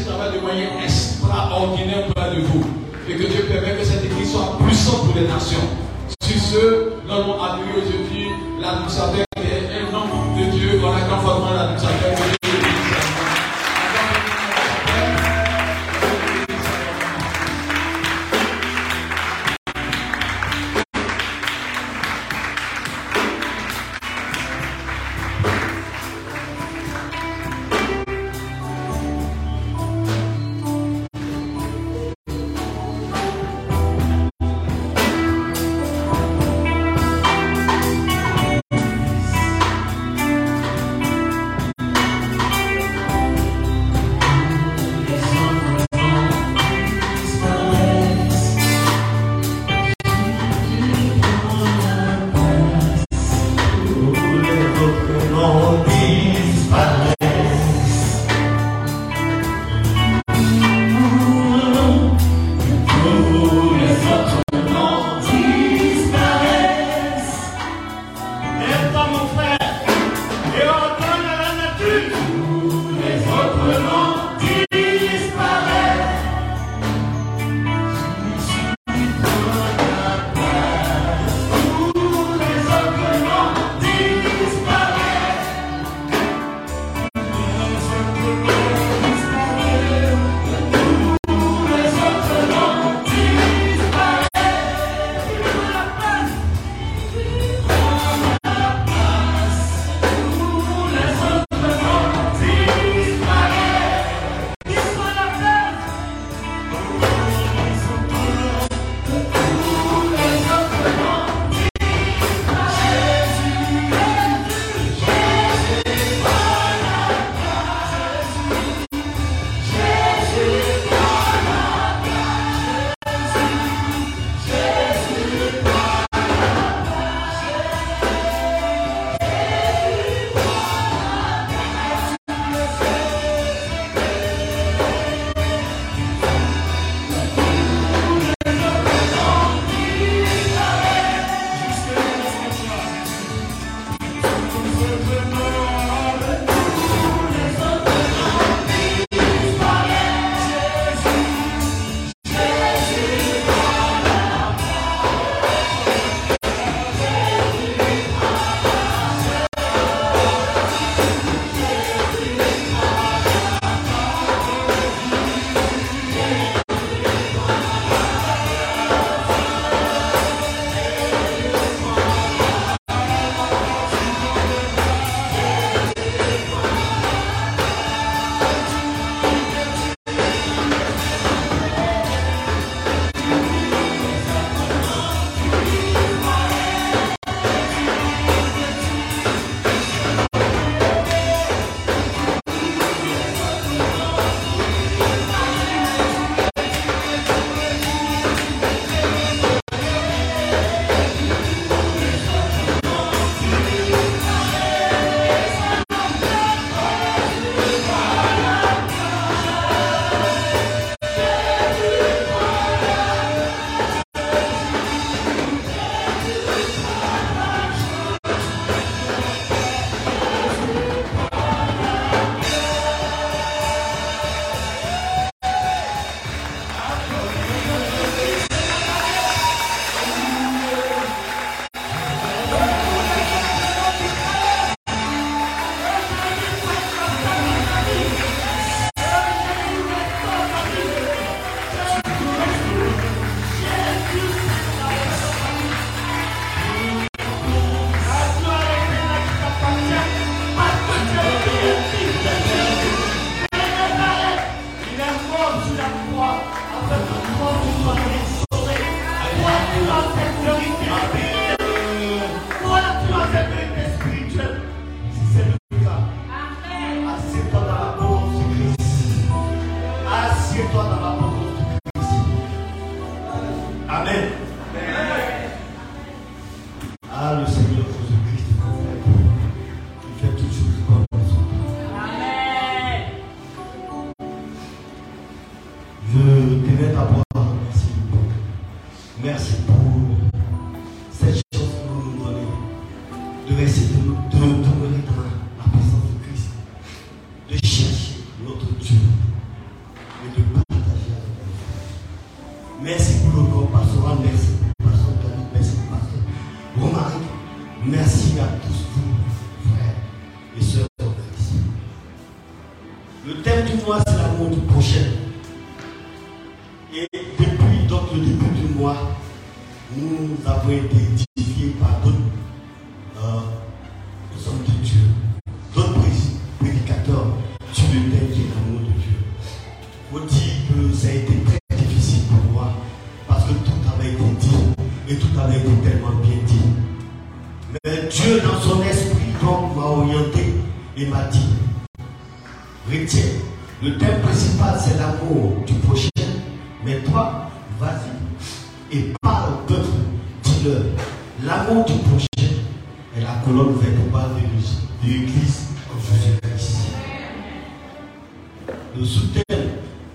ce travail de manière extraordinaire auprès de vous. Et que Dieu permet que cette église soit puissante pour les nations. Sur ce, nous allons accueillir aujourd'hui la nous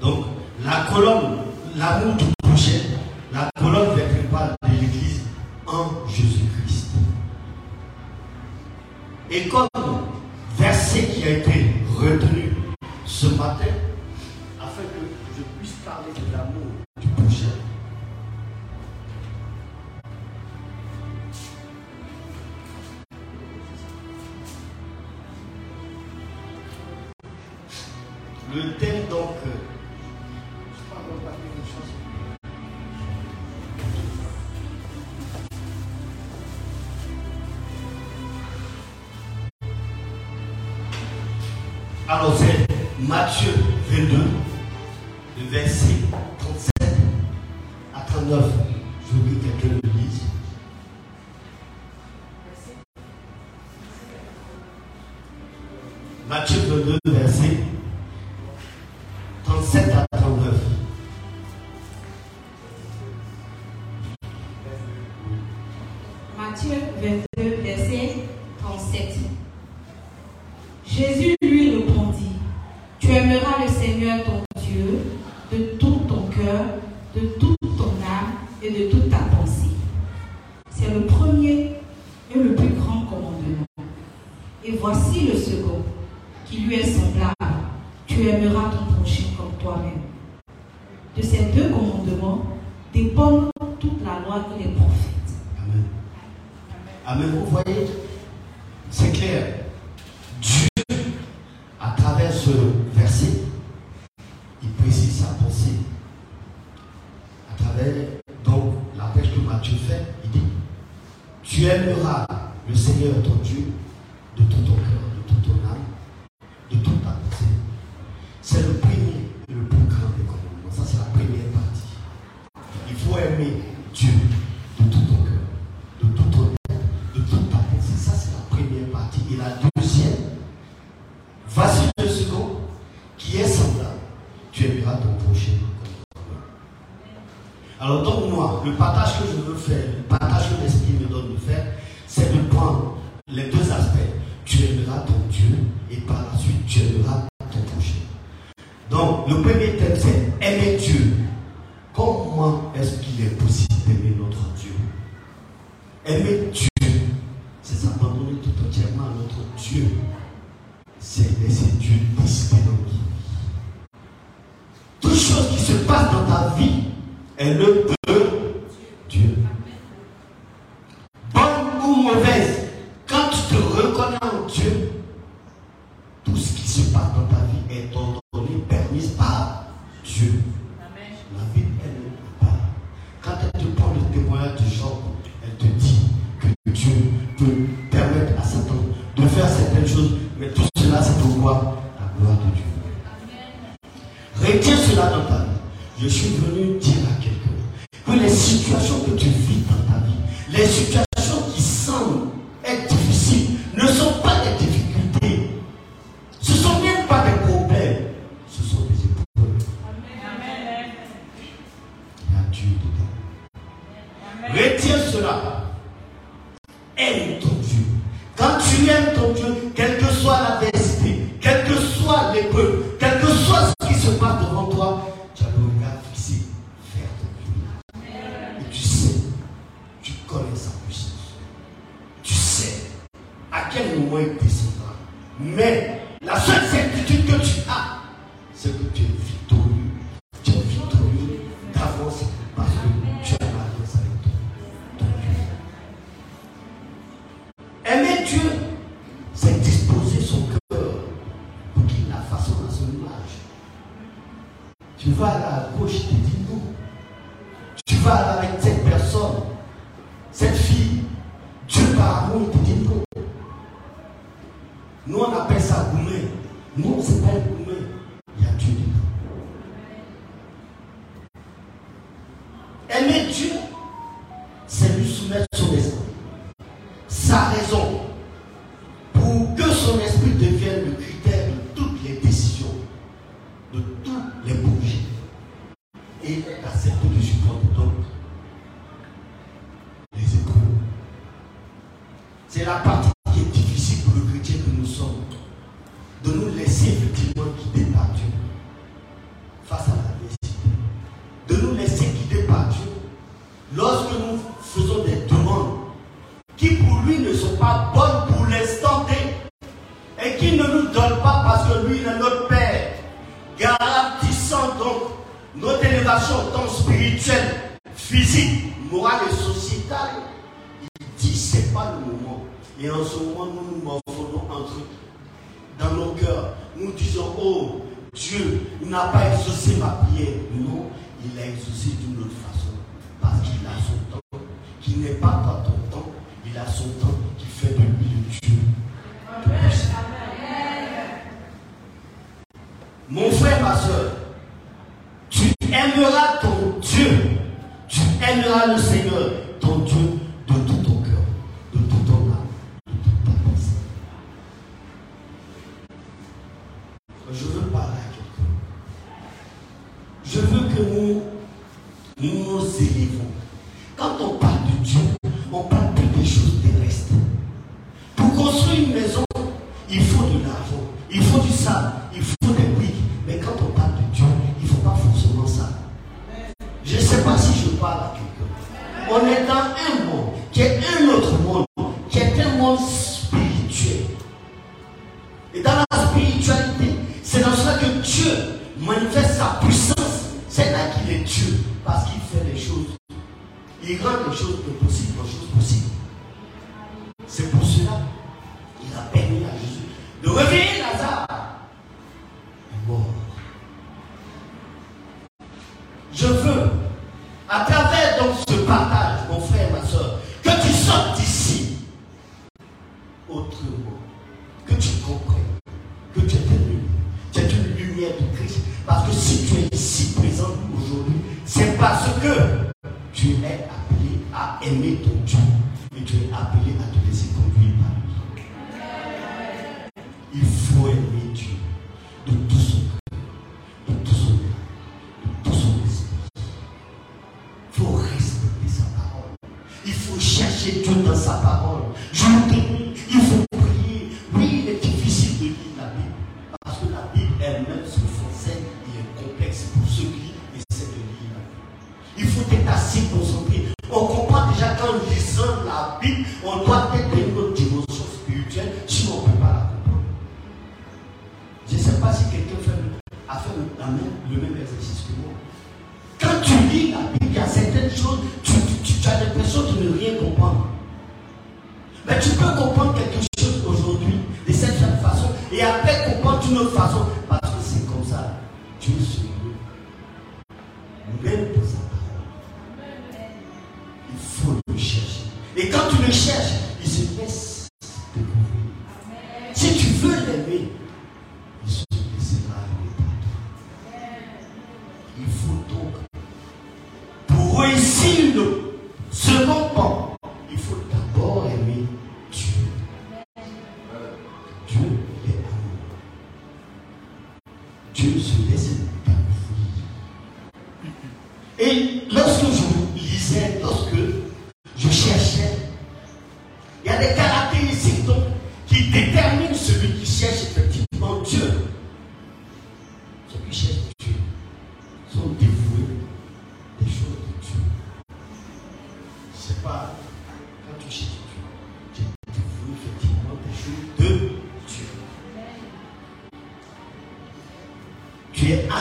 Donc, la colonne, l'amour du prochain, la colonne vertébrale de l'Église en Jésus-Christ. Et dans moi, le partage que je veux faire, Dieu. La vie, elle est pas. Quand elle te prend le témoignage de Job, elle te dit que Dieu peut permettre à Satan de faire certaines choses, mais tout cela, c'est pour pourquoi la gloire de Dieu. Retiens cela dans ta vie. Je suis venu il dit c'est pas le moment. Et en ce moment, nous nous morfondons entre dans nos cœurs. Nous disons, oh, Dieu n'a pas exaucé ma prière. Non, il l'a exaucé d'une autre façon. Parce qu'il a son temps, qui n'est pas dans ton temps, il a son temps qui fait de lui le Dieu. Mon frère, ma soeur, tu aimeras ton Dieu, tu aimeras le Seigneur Je veux que nous nous élevons. Quand on parle de Dieu,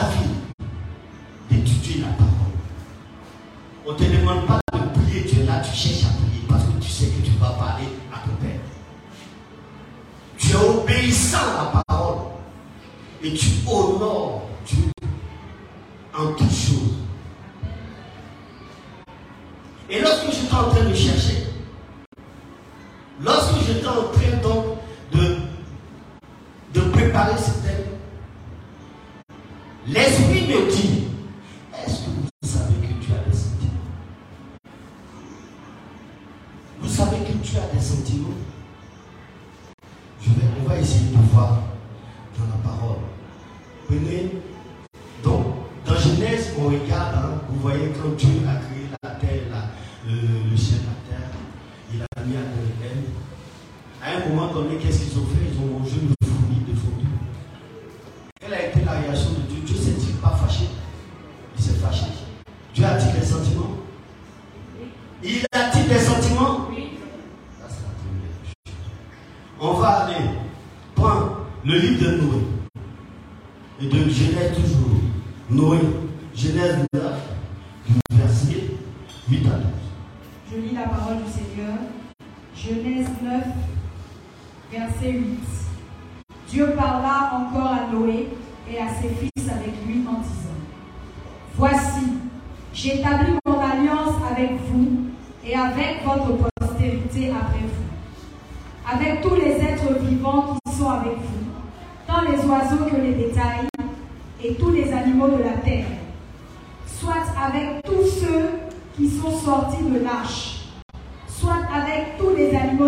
vie d'étudier la parole. On ne te demande pas de prier, tu es là, tu cherches à prier parce que tu sais que tu vas parler à ton Père. Tu es obéissant à la parole et tu honores Dieu en toutes choses. Et lorsque j'étais en train de chercher,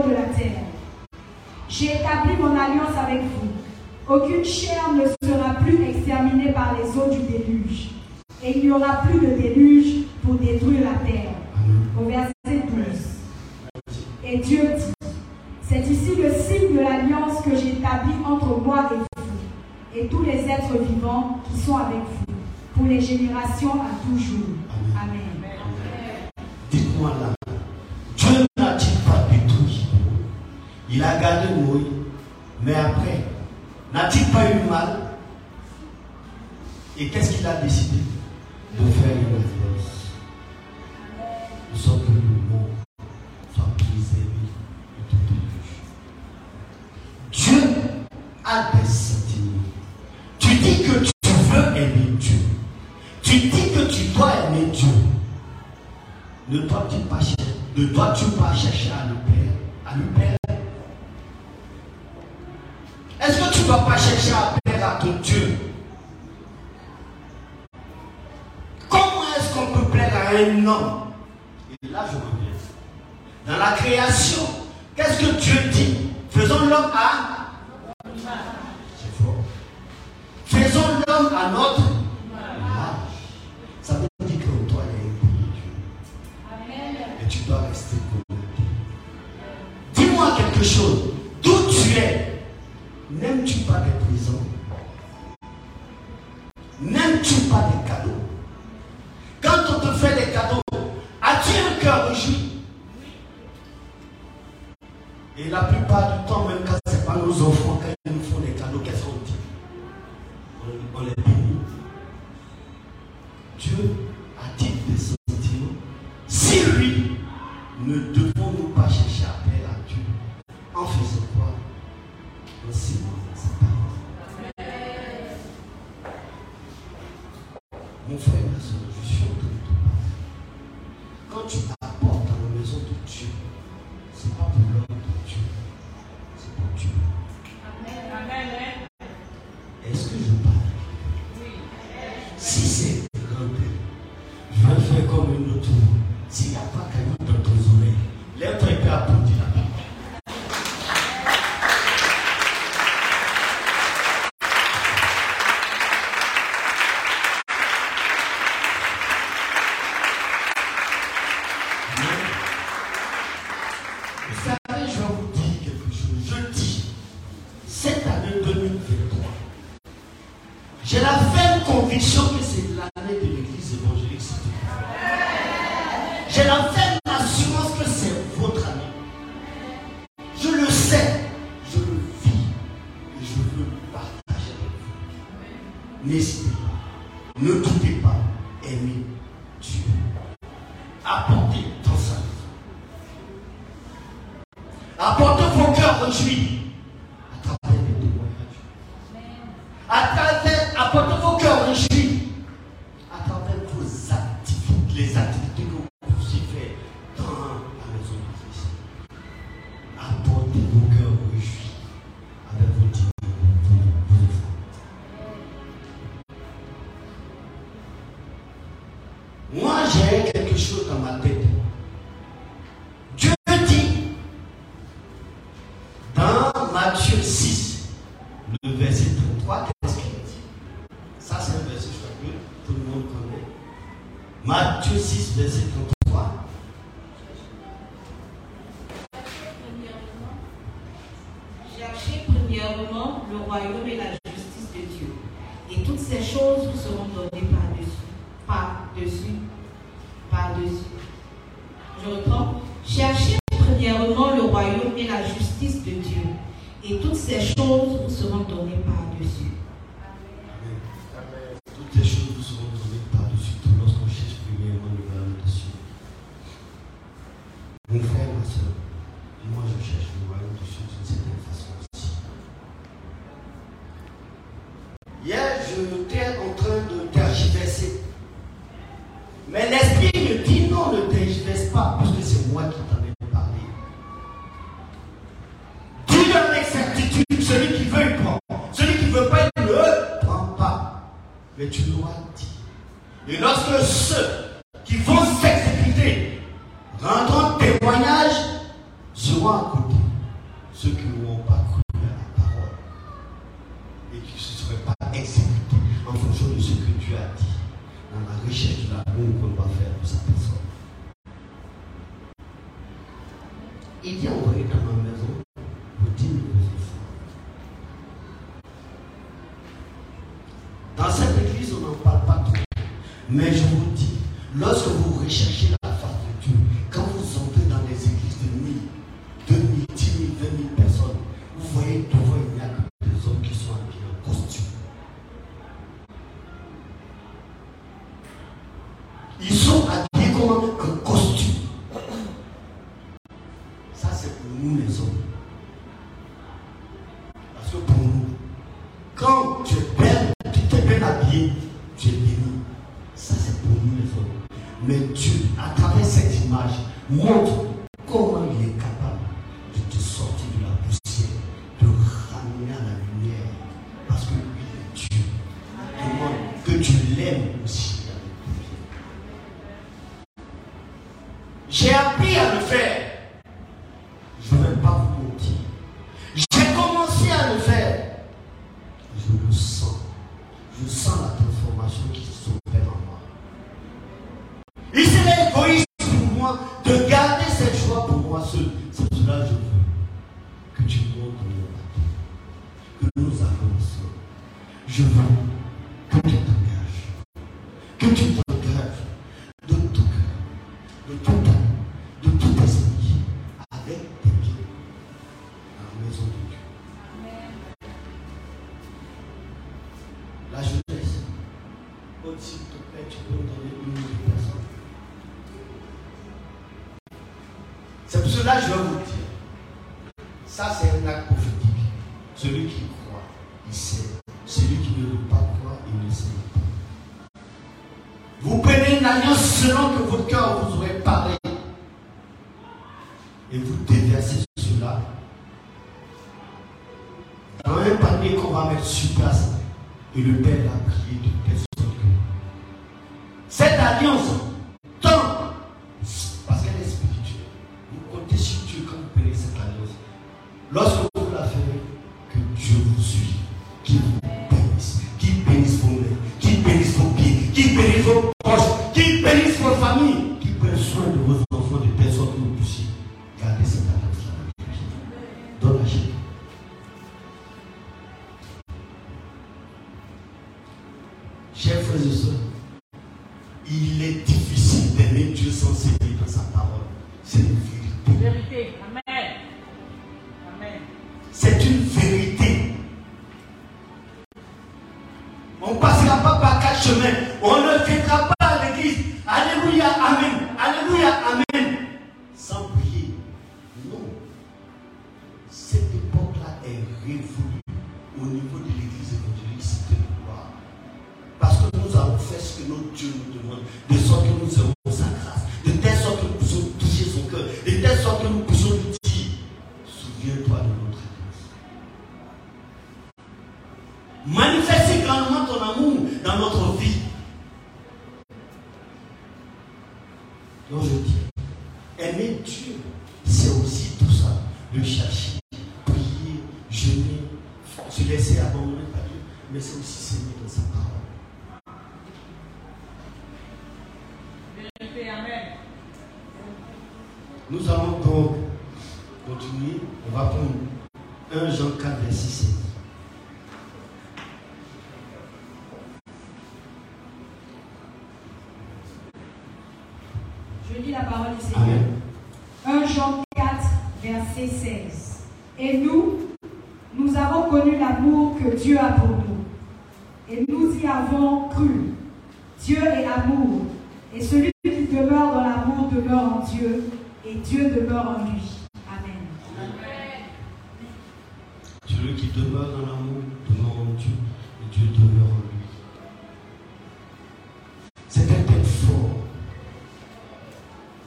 la terre. J'ai établi mon alliance avec vous. Aucune chair ne sera plus exterminée par les eaux du déluge. Et il n'y aura plus de déluge pour détruire la terre. Au verset 12. Et Dieu dit, c'est ici le signe de l'alliance que j'établis entre moi et vous, et tous les êtres vivants qui sont avec vous, pour les générations à toujours. Amen. Il a gardé Moïse. Mais après, n'a-t-il pas eu mal? Et qu'est-ce qu'il a décidé de faire une réponse Nous sommes peut plaire à un homme Et là, je me reviens. Dans la création, qu'est-ce que Dieu dit? Faisons l'homme à. C'est fort. Faisons l'homme à notre image. Ça veut dire que toi, il y a une Dieu. Et tu dois rester connecté. Dis-moi quelque chose. Et la plupart du temps, nous serons donnés par-dessus, par-dessus, par-dessus. Je reprends. Cherchez premièrement le royaume et la justice de Dieu, et toutes ces choses vous seront données par-dessus. mais tu l'auras dit. Et lorsque ceux selon que votre cœur vous aurait parlé. Et vous déversez cela. Dans un panier qu'on va mettre sur place, et le Père l'a prié de personne. Dieu demeure en lui. Amen. Celui qui demeure dans l'amour demeure en Dieu et Dieu demeure en lui. C'est un texte fort.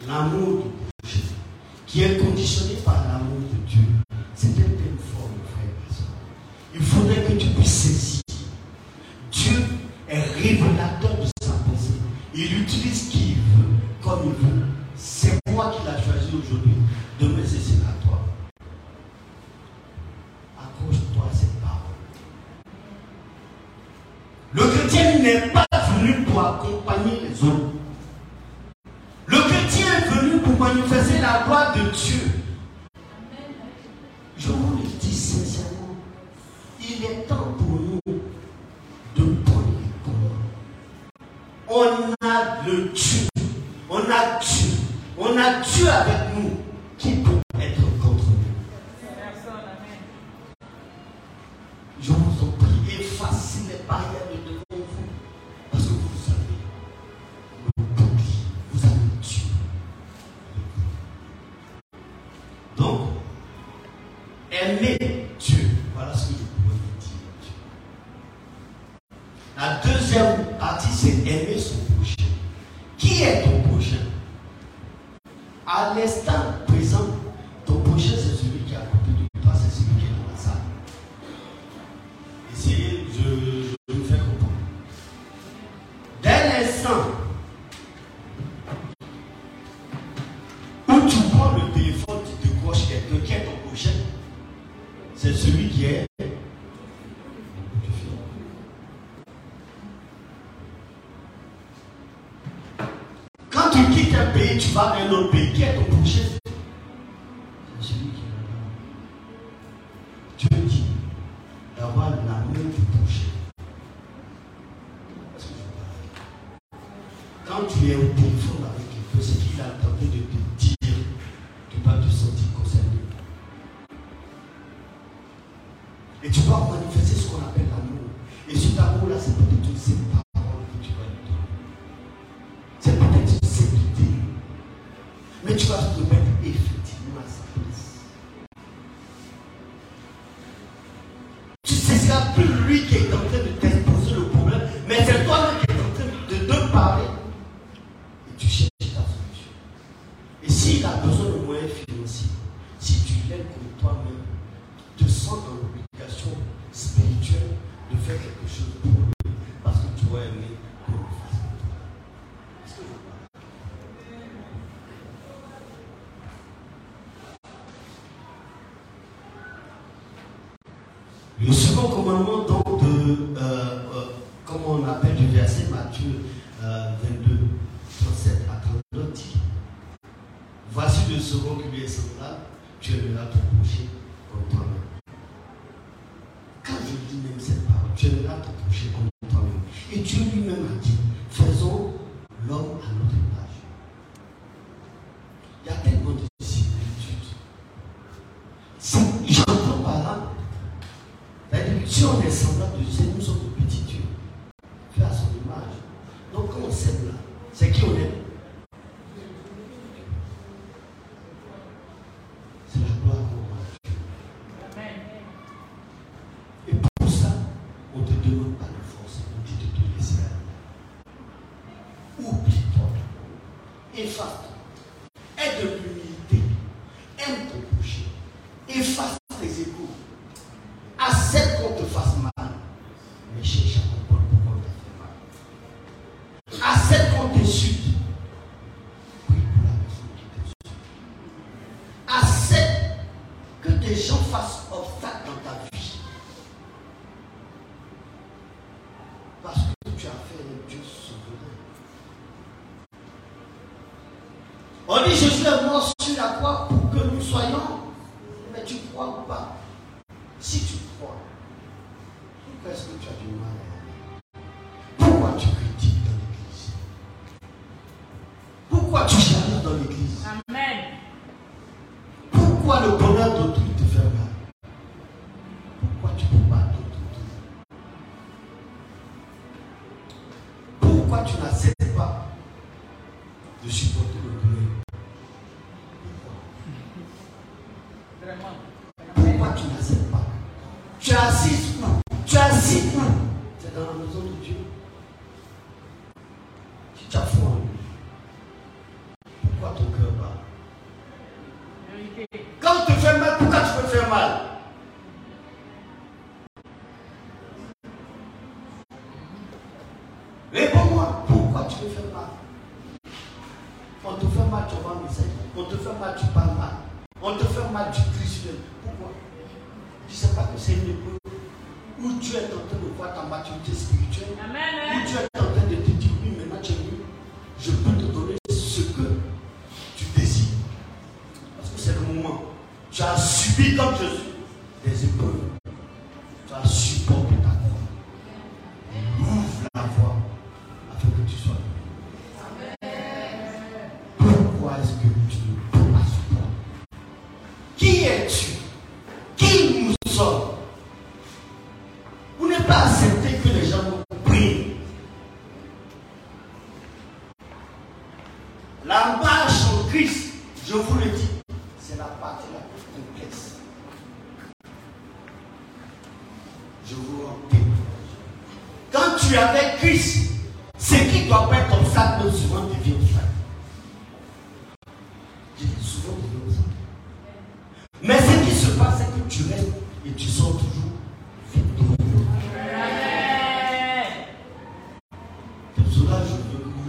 L'amour du Jésus, qui est conditionné par l'amour de Dieu. C'est un a companhia va dans un autre pays qui est ton Donc quand on sème là, c'est qui on aime. righteousness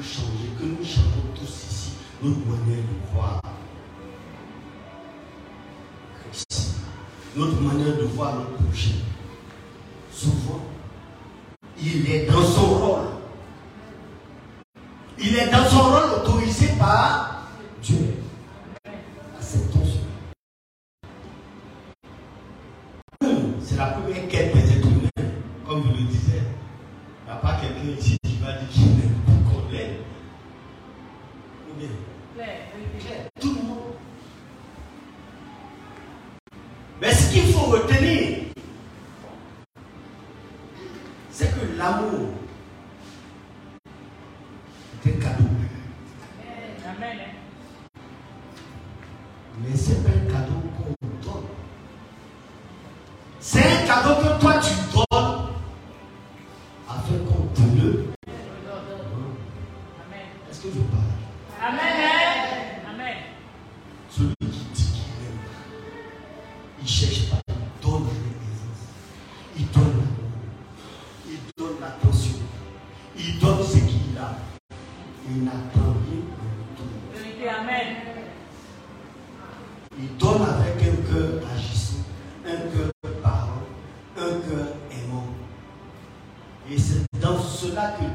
changer, que nous changeons tous ici notre manière de voir Christ, notre manière de voir le prochain. Souvent, il est dans son rôle. Il est dans son rôle autorisé par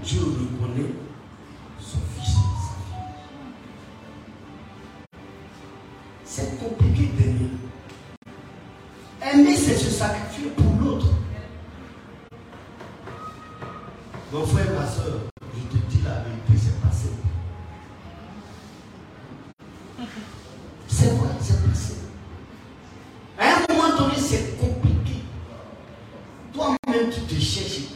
Dieu reconnaît son fils, sa fille. C'est compliqué d'aimer. Aimer, c'est se sacrifier pour l'autre. Mon frère, ma soeur, je te dis la vérité, c'est passé. C'est vrai, c'est passé. À un moment donné, c'est compliqué. Toi-même, tu te cherches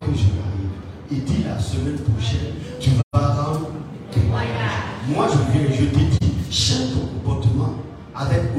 que je dit la semaine prochaine, tu vas rendre témoignage. Moi, je viens, je te dis, change ton comportement avec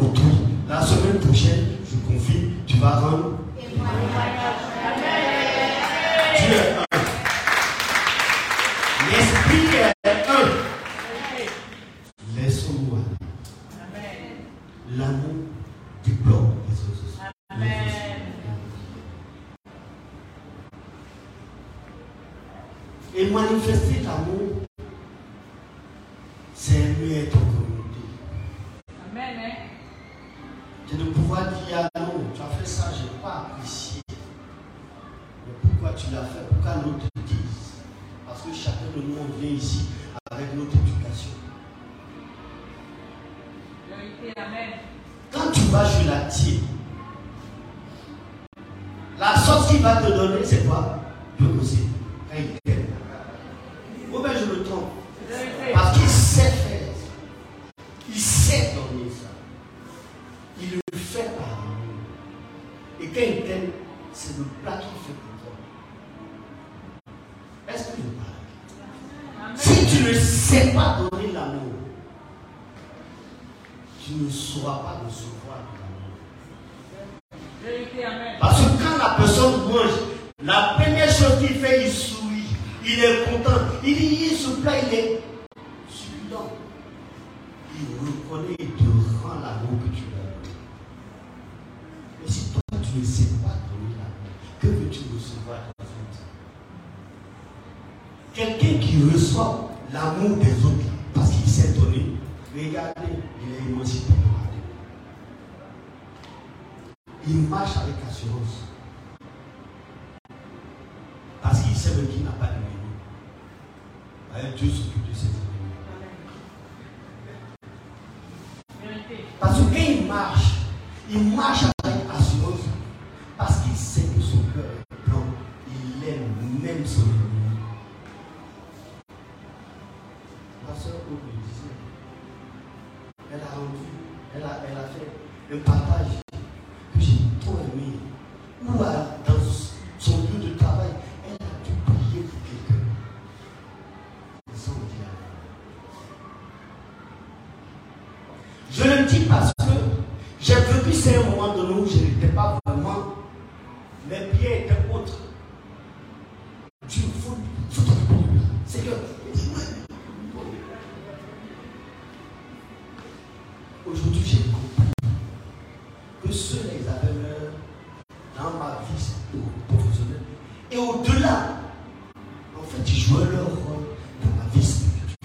En fait, ils jouaient leur rôle dans la vie spirituelle.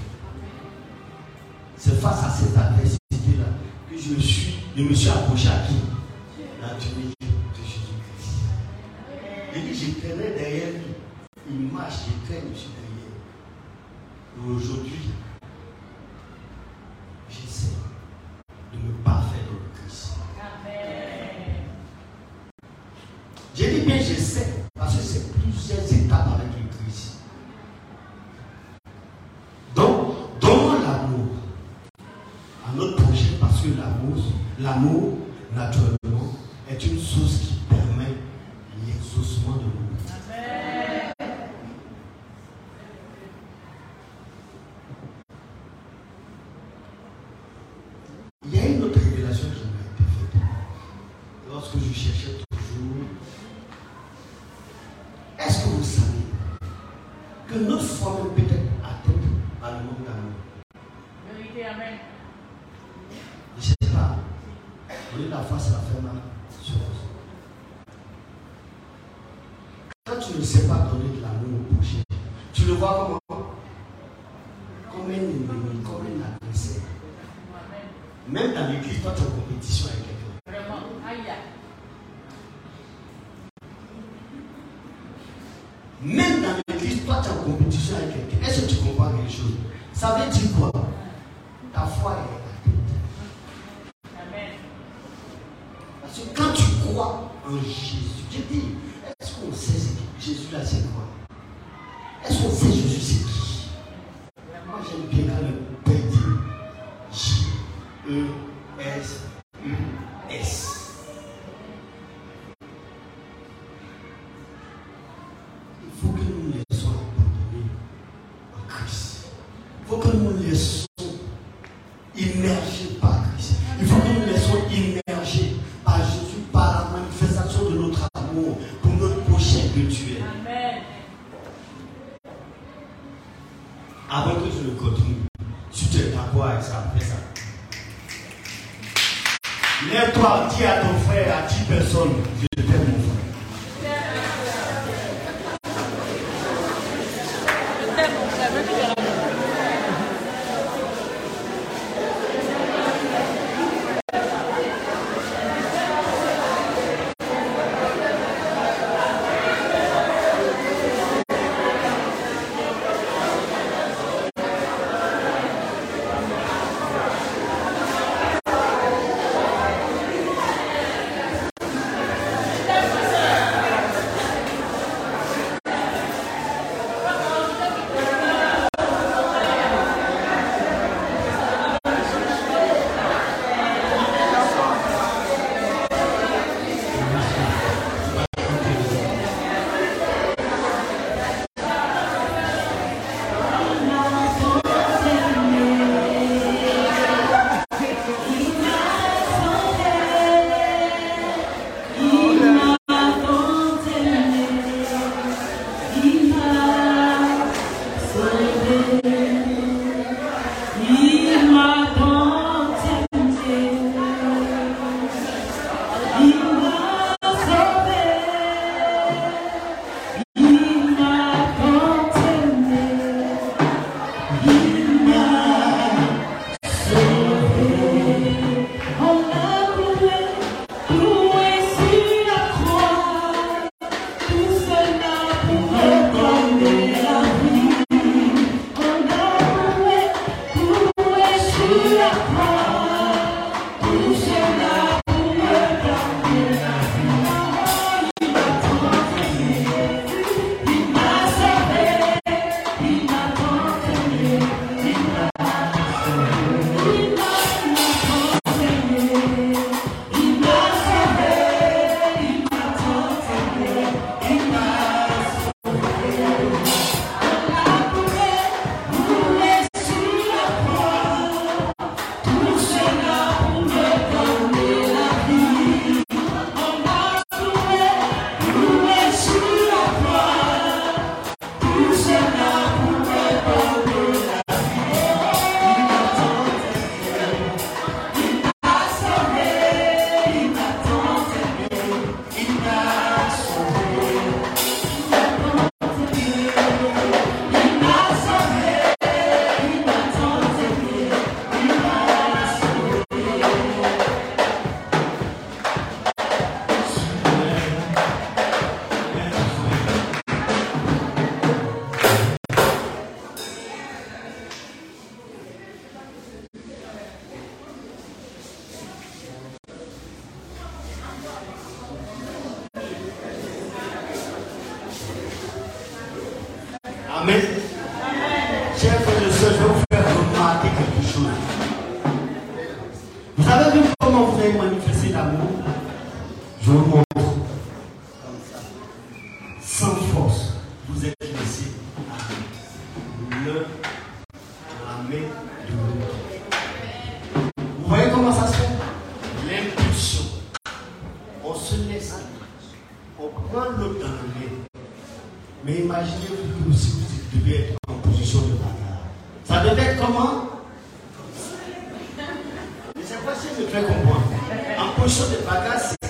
C'est face à cette adversité-là que je, suis, je me suis approché à qui? ne sais pas donner de l'amour au prochain, tu le vois comment? Comme un ennemi, comme un adversaire. Même dans l'église, toi, tu es en compétition avec Mais imaginez-vous si vous devez être en position de bagarre. Ça devait être comment? Je ne sais pas si je me fais comprendre. En position de bagarre, c'est.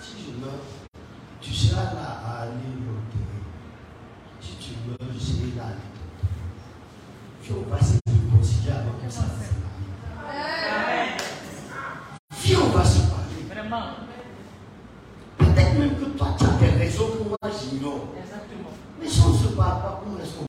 Si je meurs, tu seras là à aller l'enterrer. Si tu meurs, je serai là à aller l'enterrer. Dieu va se réconcilier avec sa famille. Dieu va se parler. Vraiment. Peut-être même que toi, tu as des raisons pour moi, j'ignore. Exactement. Mais si on ne se parle pas, comment est-ce qu'on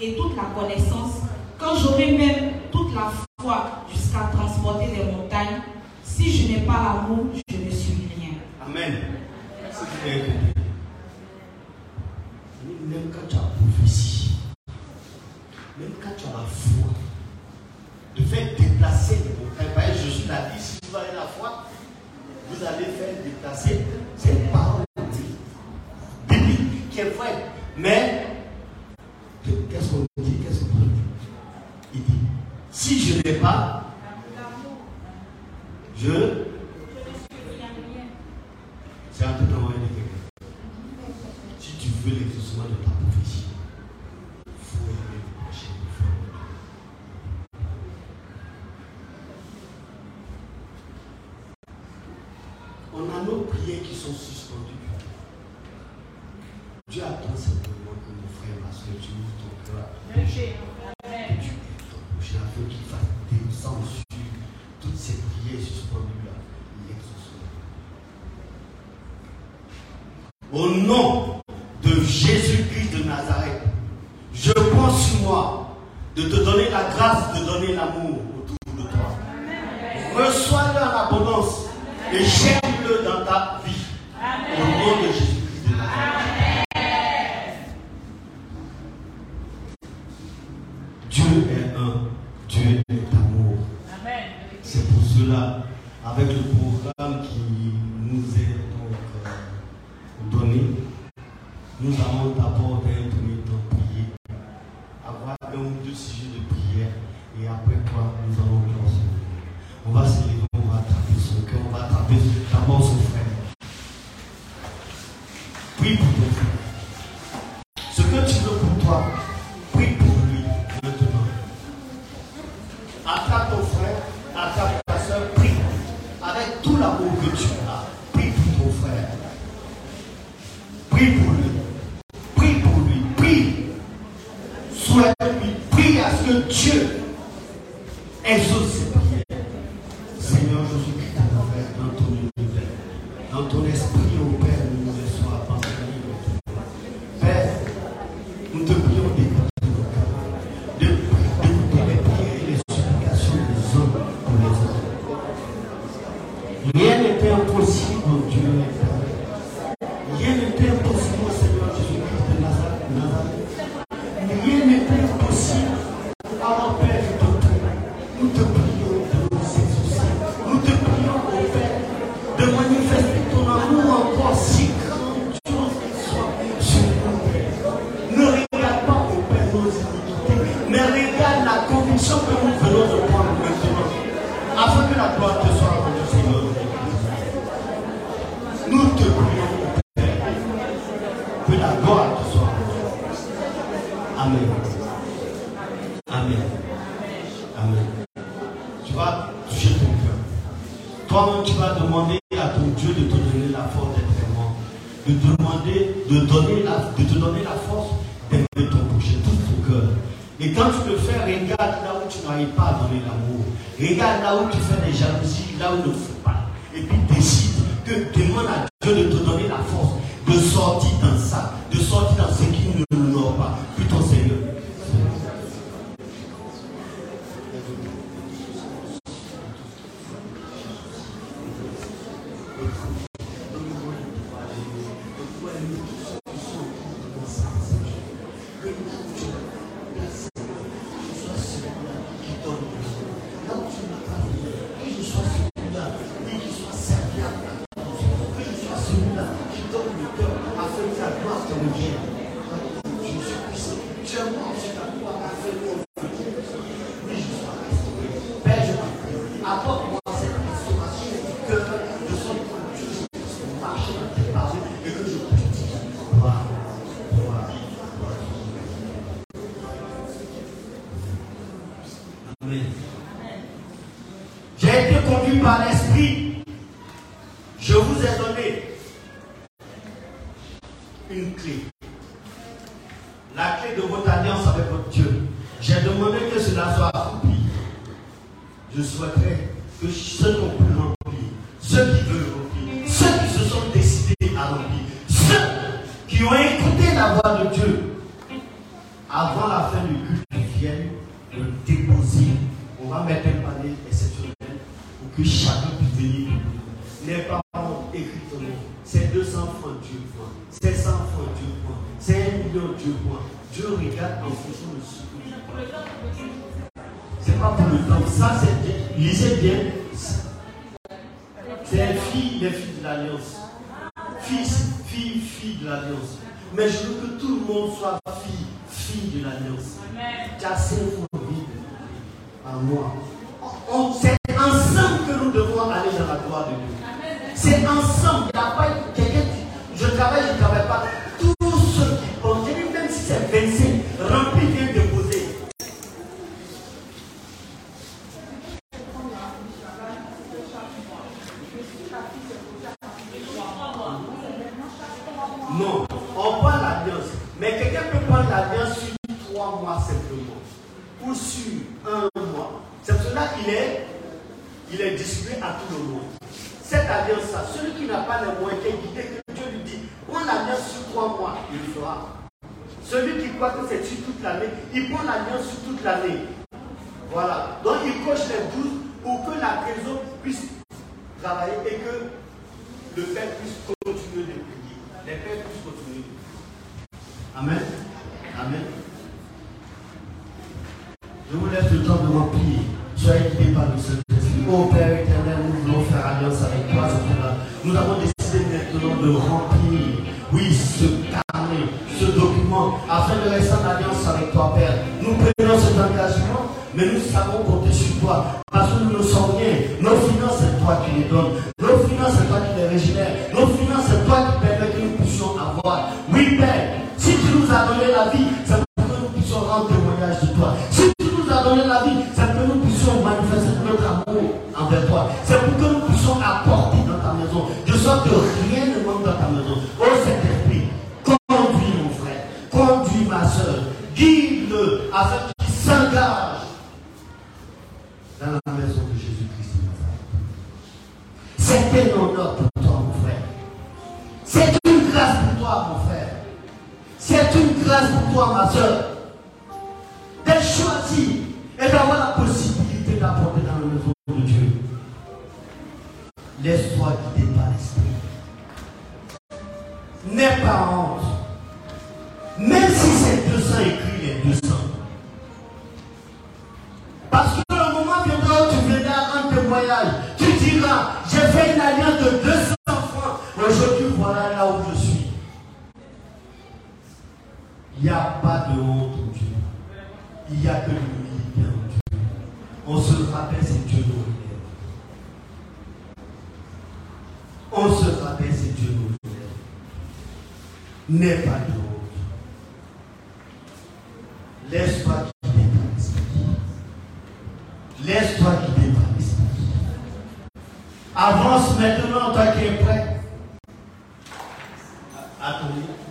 et toute la connaissance, quand j'aurai même toute la foi jusqu'à transporter des montagnes, si je n'ai pas l'amour, Je de, donner la, de te donner la force d'aimer ton tout ton cœur. Et quand tu le fais, regarde là où tu n'arrives pas à donner l'amour. Regarde là où tu fais des jalousies, là où le on prend l'alliance. Mais quelqu'un peut prendre l'alliance sur trois mois simplement. Ou sur un mois. C'est cela qu'il est, il est distribué à tout le monde. Cette alliance-là, celui qui n'a pas les moyens, qui est guidé, que Dieu lui dit, prends l'alliance sur trois mois, il le fera. Celui qui croit que c'est sur toute l'année, il prend l'alliance sur toute l'année. Voilà. Donc il coche les douze pour que la trésor puisse travailler et que le Père puisse continuer de prier. Amen. Amen. Je vous laisse le temps de remplir. Soyez guidés par le Saint-Esprit. Ô Père éternel, nous voulons faire alliance avec toi jour-là. Nous avons décidé maintenant de remplir, oui, ce carnet, ce document, afin de rester en alliance avec toi, Père. Nous prenons cet engagement, mais nous savons compter sur toi. Parce que nous ne sommes rien. Nos finances, c'est toi qui les donnes. Nos finances, c'est toi qui les régénères. C'est pour que nous puissions apporter dans ta maison, de sorte que rien ne manque dans ta maison. Oh Saint-Esprit, conduis mon frère, conduis ma soeur, guide-le afin qu'il s'engage dans la maison de Jésus-Christ. C'est un honneur pour toi, mon frère. C'est une grâce pour toi, mon frère. C'est une grâce pour toi, ma soeur, d'être choisi et d'avoir la possibilité d'apporter Laisse-toi guider par l'esprit. N'aie pas honte. Même si c'est 200 écrits, les 200. Parce que le moment viendra où tu viendras rendre témoignage. Tu diras, j'ai fait une alliance de 200 francs. Aujourd'hui, voilà là où je suis. Il n'y a pas de honte en Dieu. Il n'y a que l'humilité en Dieu. On se rappelle, c'est Dieu On se rappelle, c'est Dieu nous relève. N'aie pas de. Laisse-toi guider par l'esprit. Laisse-toi guider par l'esprit. Avance maintenant, toi qui es prêt. Amen.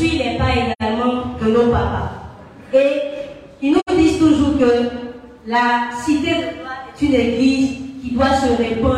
Il est important que nous aussi, nous puissions mettre cette talent au service du Seigneur.